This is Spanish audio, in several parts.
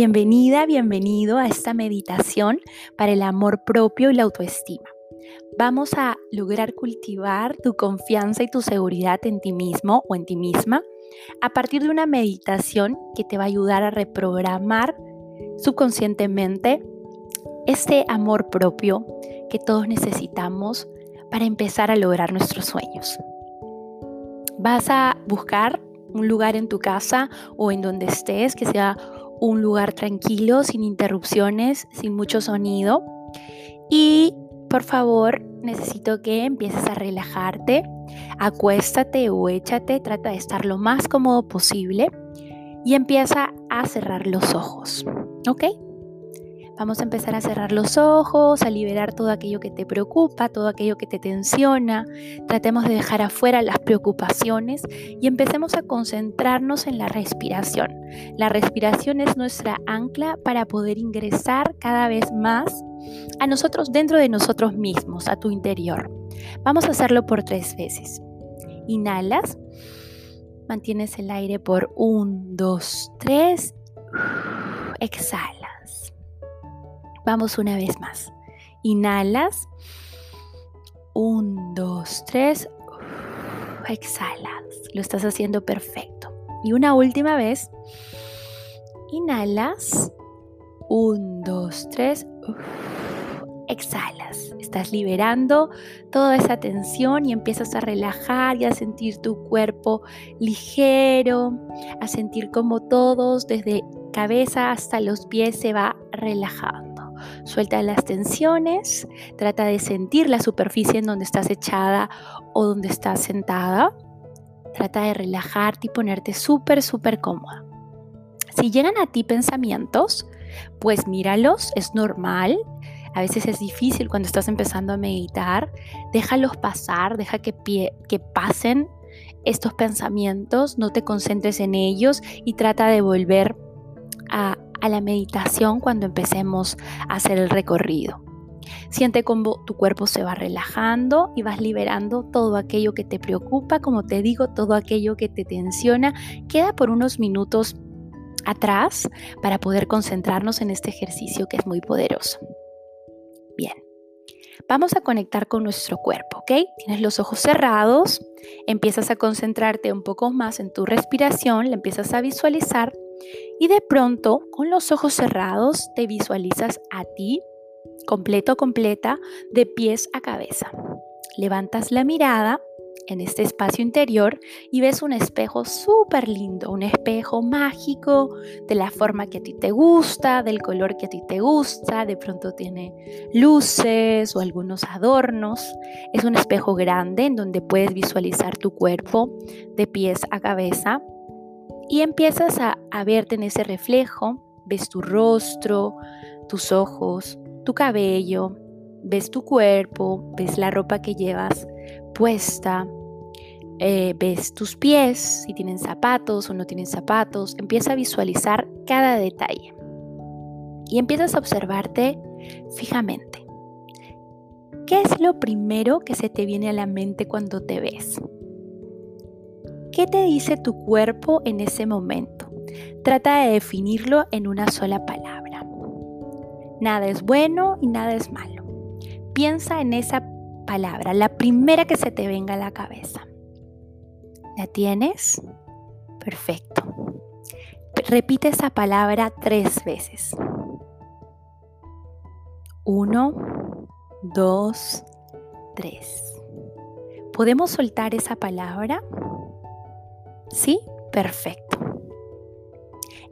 Bienvenida, bienvenido a esta meditación para el amor propio y la autoestima. Vamos a lograr cultivar tu confianza y tu seguridad en ti mismo o en ti misma a partir de una meditación que te va a ayudar a reprogramar subconscientemente este amor propio que todos necesitamos para empezar a lograr nuestros sueños. Vas a buscar un lugar en tu casa o en donde estés que sea un lugar tranquilo, sin interrupciones, sin mucho sonido. Y por favor, necesito que empieces a relajarte. Acuéstate o échate, trata de estar lo más cómodo posible y empieza a cerrar los ojos. ¿Ok? Vamos a empezar a cerrar los ojos, a liberar todo aquello que te preocupa, todo aquello que te tensiona. Tratemos de dejar afuera las preocupaciones y empecemos a concentrarnos en la respiración. La respiración es nuestra ancla para poder ingresar cada vez más a nosotros dentro de nosotros mismos, a tu interior. Vamos a hacerlo por tres veces. Inhalas, mantienes el aire por un, dos, tres. Exhala. Vamos una vez más. Inhalas. Un, dos, tres. Exhalas. Lo estás haciendo perfecto. Y una última vez. Inhalas. Un, dos, tres. Exhalas. Estás liberando toda esa tensión y empiezas a relajar y a sentir tu cuerpo ligero, a sentir como todos, desde cabeza hasta los pies, se va relajando. Suelta las tensiones, trata de sentir la superficie en donde estás echada o donde estás sentada. Trata de relajarte y ponerte súper, súper cómoda. Si llegan a ti pensamientos, pues míralos, es normal. A veces es difícil cuando estás empezando a meditar. Déjalos pasar, deja que, que pasen estos pensamientos, no te concentres en ellos y trata de volver a, a la meditación cuando empecemos a hacer el recorrido. Siente cómo tu cuerpo se va relajando y vas liberando todo aquello que te preocupa, como te digo, todo aquello que te tensiona. Queda por unos minutos atrás para poder concentrarnos en este ejercicio que es muy poderoso. Bien, vamos a conectar con nuestro cuerpo, ¿ok? Tienes los ojos cerrados, empiezas a concentrarte un poco más en tu respiración, la empiezas a visualizar y de pronto, con los ojos cerrados, te visualizas a ti, completo, completa, de pies a cabeza. Levantas la mirada en este espacio interior y ves un espejo súper lindo, un espejo mágico de la forma que a ti te gusta, del color que a ti te gusta, de pronto tiene luces o algunos adornos. Es un espejo grande en donde puedes visualizar tu cuerpo de pies a cabeza y empiezas a, verte en ese reflejo, ves tu rostro, tus ojos, tu cabello, ves tu cuerpo, ves la ropa que llevas puesta, eh, ves tus pies, si tienen zapatos o no tienen zapatos, empieza a visualizar cada detalle y empiezas a observarte fijamente. ¿Qué es lo primero que se te viene a la mente cuando te ves? ¿Qué te dice tu cuerpo en ese momento? Trata de definirlo en una sola palabra. Nada es bueno y nada es malo. Piensa en esa palabra, la primera que se te venga a la cabeza. ¿La tienes? Perfecto. Repite esa palabra tres veces. Uno, dos, tres. ¿Podemos soltar esa palabra? ¿Sí? Perfecto.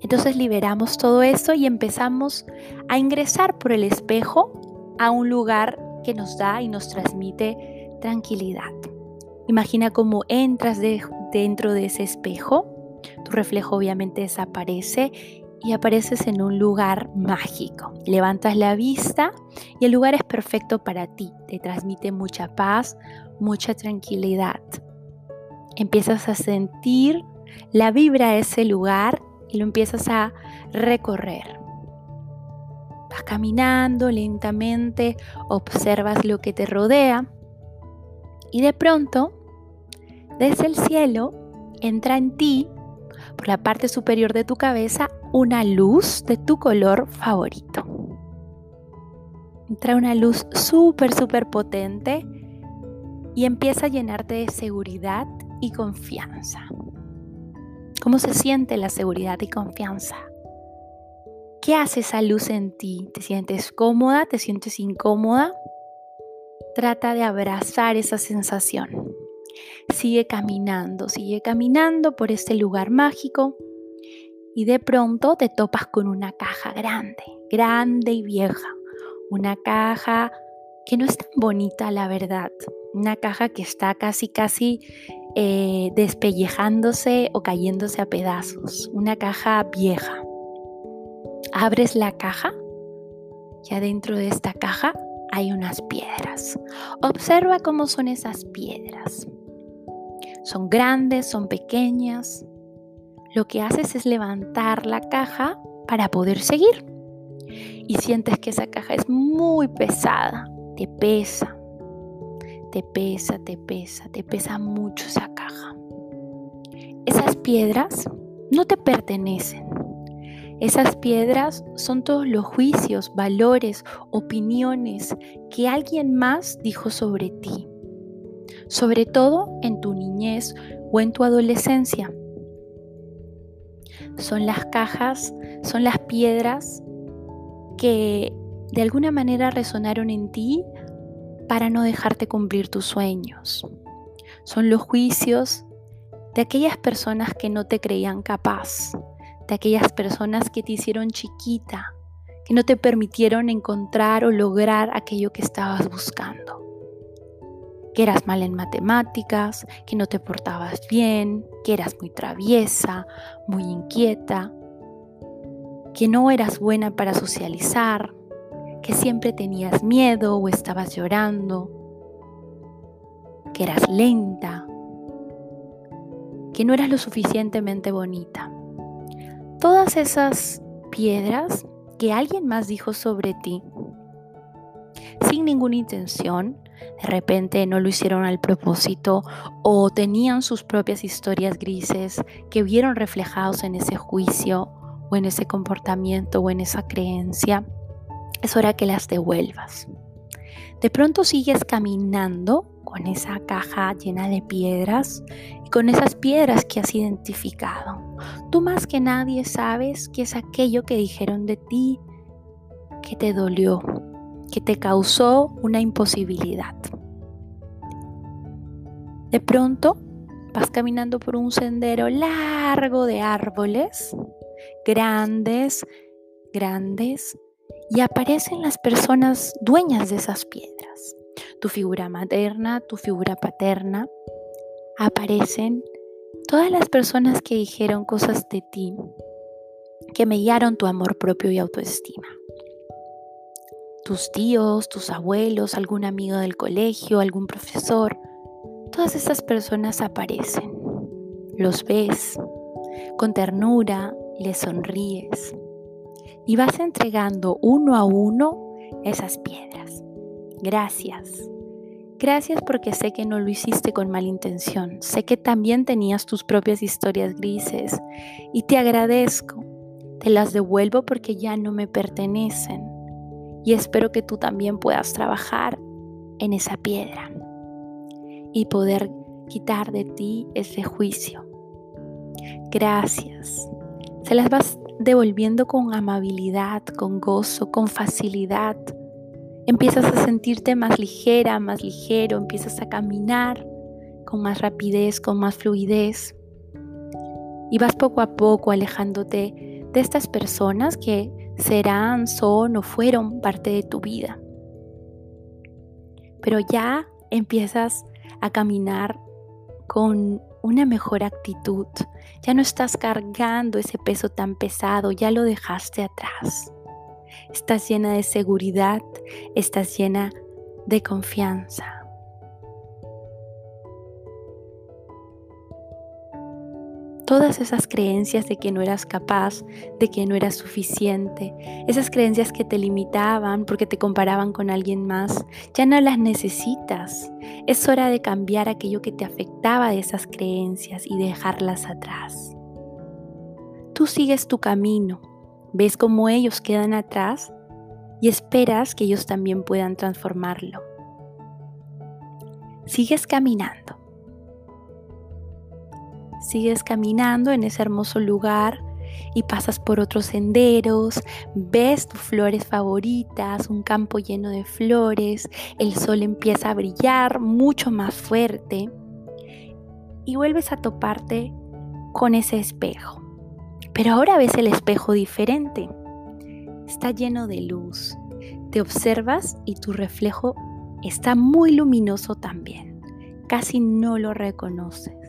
Entonces liberamos todo esto y empezamos a ingresar por el espejo a un lugar que nos da y nos transmite tranquilidad. Imagina cómo entras dentro de ese espejo, tu reflejo obviamente desaparece y apareces en un lugar mágico. Levantas la vista y el lugar es perfecto para ti, te transmite mucha paz, mucha tranquilidad empiezas a sentir la vibra de ese lugar y lo empiezas a recorrer. Vas caminando lentamente, observas lo que te rodea y de pronto, desde el cielo, entra en ti, por la parte superior de tu cabeza, una luz de tu color favorito. Trae una luz súper, súper potente y empieza a llenarte de seguridad y confianza. ¿Cómo se siente la seguridad y confianza? ¿Qué hace esa luz en ti? ¿Te sientes cómoda? ¿Te sientes incómoda? Trata de abrazar esa sensación. Sigue caminando, sigue caminando por este lugar mágico y de pronto te topas con una caja grande, grande y vieja. Una caja que no es tan bonita, la verdad. Una caja que está casi, casi eh, despellejándose o cayéndose a pedazos. Una caja vieja. Abres la caja y adentro de esta caja hay unas piedras. Observa cómo son esas piedras. Son grandes, son pequeñas. Lo que haces es levantar la caja para poder seguir. Y sientes que esa caja es muy pesada te pesa, te pesa, te pesa, te pesa mucho esa caja. Esas piedras no te pertenecen. Esas piedras son todos los juicios, valores, opiniones que alguien más dijo sobre ti, sobre todo en tu niñez o en tu adolescencia. Son las cajas, son las piedras que de alguna manera resonaron en ti para no dejarte cumplir tus sueños. Son los juicios de aquellas personas que no te creían capaz, de aquellas personas que te hicieron chiquita, que no te permitieron encontrar o lograr aquello que estabas buscando. Que eras mal en matemáticas, que no te portabas bien, que eras muy traviesa, muy inquieta, que no eras buena para socializar, que siempre tenías miedo o estabas llorando, que eras lenta, que no eras lo suficientemente bonita. Todas esas piedras que alguien más dijo sobre ti, sin ninguna intención, de repente no lo hicieron al propósito o tenían sus propias historias grises que vieron reflejados en ese juicio o en ese comportamiento o en esa creencia es hora que las devuelvas. De pronto sigues caminando con esa caja llena de piedras y con esas piedras que has identificado. Tú más que nadie sabes qué es aquello que dijeron de ti que te dolió, que te causó una imposibilidad. De pronto vas caminando por un sendero largo de árboles, grandes, grandes, y aparecen las personas dueñas de esas piedras. Tu figura materna, tu figura paterna, aparecen todas las personas que dijeron cosas de ti, que me guiaron tu amor propio y autoestima. Tus tíos, tus abuelos, algún amigo del colegio, algún profesor, todas esas personas aparecen. Los ves con ternura, les sonríes y vas entregando uno a uno esas piedras. Gracias. Gracias porque sé que no lo hiciste con mala intención. Sé que también tenías tus propias historias grises y te agradezco. Te las devuelvo porque ya no me pertenecen. Y espero que tú también puedas trabajar en esa piedra y poder quitar de ti ese juicio. Gracias. Se las vas devolviendo con amabilidad, con gozo, con facilidad. Empiezas a sentirte más ligera, más ligero, empiezas a caminar con más rapidez, con más fluidez. Y vas poco a poco alejándote de estas personas que serán, son o fueron parte de tu vida. Pero ya empiezas a caminar con una mejor actitud. Ya no estás cargando ese peso tan pesado, ya lo dejaste atrás. Estás llena de seguridad, estás llena de confianza. Todas esas creencias de que no eras capaz, de que no eras suficiente, esas creencias que te limitaban porque te comparaban con alguien más, ya no las necesitas. Es hora de cambiar aquello que te afectaba de esas creencias y dejarlas atrás. Tú sigues tu camino, ves cómo ellos quedan atrás y esperas que ellos también puedan transformarlo. Sigues caminando. Sigues caminando en ese hermoso lugar y pasas por otros senderos, ves tus flores favoritas, un campo lleno de flores, el sol empieza a brillar mucho más fuerte y vuelves a toparte con ese espejo. Pero ahora ves el espejo diferente. Está lleno de luz. Te observas y tu reflejo está muy luminoso también. Casi no lo reconoces.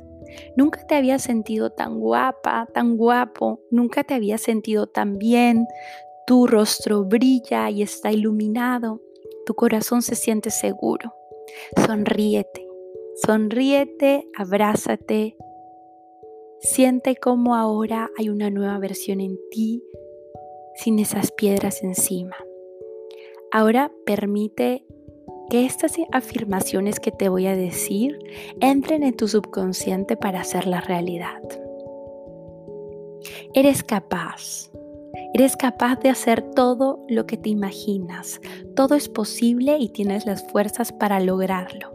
Nunca te había sentido tan guapa, tan guapo, nunca te había sentido tan bien. Tu rostro brilla y está iluminado. Tu corazón se siente seguro. Sonríete, sonríete, abrázate. Siente cómo ahora hay una nueva versión en ti sin esas piedras encima. Ahora permite que estas afirmaciones que te voy a decir entren en tu subconsciente para hacer la realidad. Eres capaz. Eres capaz de hacer todo lo que te imaginas. Todo es posible y tienes las fuerzas para lograrlo.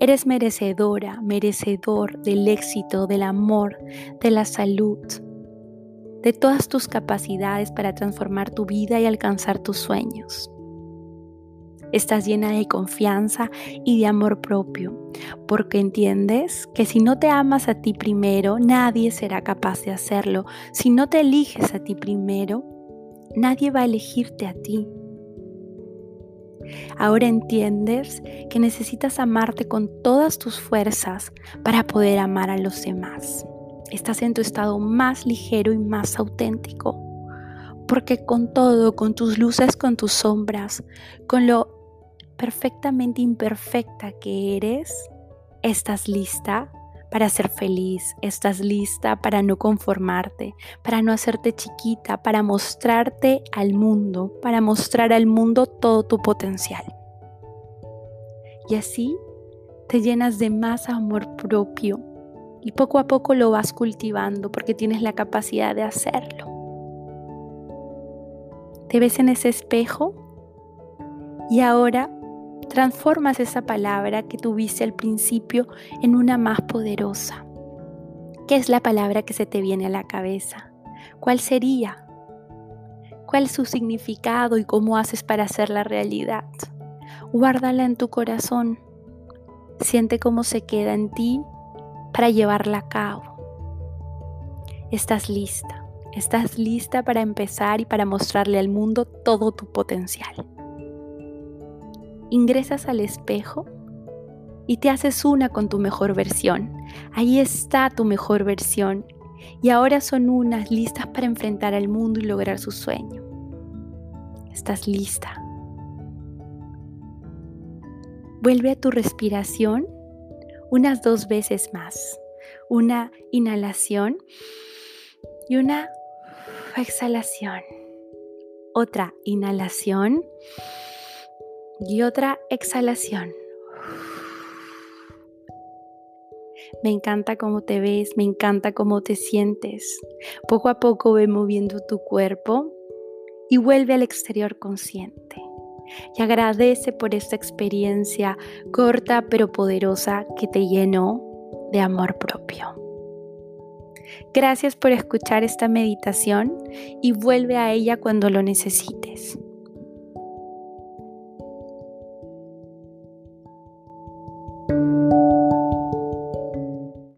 Eres merecedora, merecedor del éxito, del amor, de la salud, de todas tus capacidades para transformar tu vida y alcanzar tus sueños. Estás llena de confianza y de amor propio, porque entiendes que si no te amas a ti primero, nadie será capaz de hacerlo. Si no te eliges a ti primero, nadie va a elegirte a ti. Ahora entiendes que necesitas amarte con todas tus fuerzas para poder amar a los demás. Estás en tu estado más ligero y más auténtico. Porque con todo, con tus luces, con tus sombras, con lo perfectamente imperfecta que eres, estás lista para ser feliz, estás lista para no conformarte, para no hacerte chiquita, para mostrarte al mundo, para mostrar al mundo todo tu potencial. Y así te llenas de más amor propio y poco a poco lo vas cultivando porque tienes la capacidad de hacerlo. Te ves en ese espejo y ahora transformas esa palabra que tuviste al principio en una más poderosa. ¿Qué es la palabra que se te viene a la cabeza? ¿Cuál sería? ¿Cuál es su significado y cómo haces para hacerla realidad? Guárdala en tu corazón. Siente cómo se queda en ti para llevarla a cabo. Estás lista. Estás lista para empezar y para mostrarle al mundo todo tu potencial ingresas al espejo y te haces una con tu mejor versión. Ahí está tu mejor versión y ahora son unas listas para enfrentar al mundo y lograr su sueño. Estás lista. Vuelve a tu respiración unas dos veces más. Una inhalación y una exhalación. Otra inhalación y otra exhalación. Me encanta cómo te ves, me encanta cómo te sientes. Poco a poco ve moviendo tu cuerpo y vuelve al exterior consciente. Y agradece por esta experiencia corta pero poderosa que te llenó de amor propio. Gracias por escuchar esta meditación y vuelve a ella cuando lo necesites.